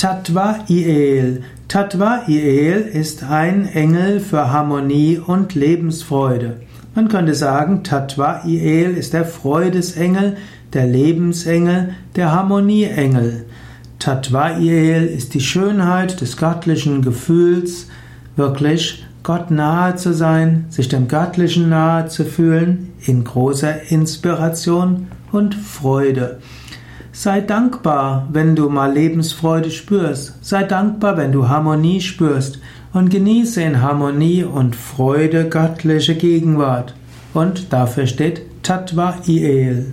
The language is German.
Tattva Iel. Tattva Iel ist ein Engel für Harmonie und Lebensfreude. Man könnte sagen, Tattva Iel ist der Freudesengel, der Lebensengel, der Harmonieengel. Tattva Iel ist die Schönheit des göttlichen Gefühls, wirklich Gott nahe zu sein, sich dem Göttlichen nahe zu fühlen, in großer Inspiration und Freude. Sei dankbar, wenn du mal Lebensfreude spürst. Sei dankbar, wenn du Harmonie spürst. Und genieße in Harmonie und Freude göttliche Gegenwart. Und dafür steht Tattva Iel.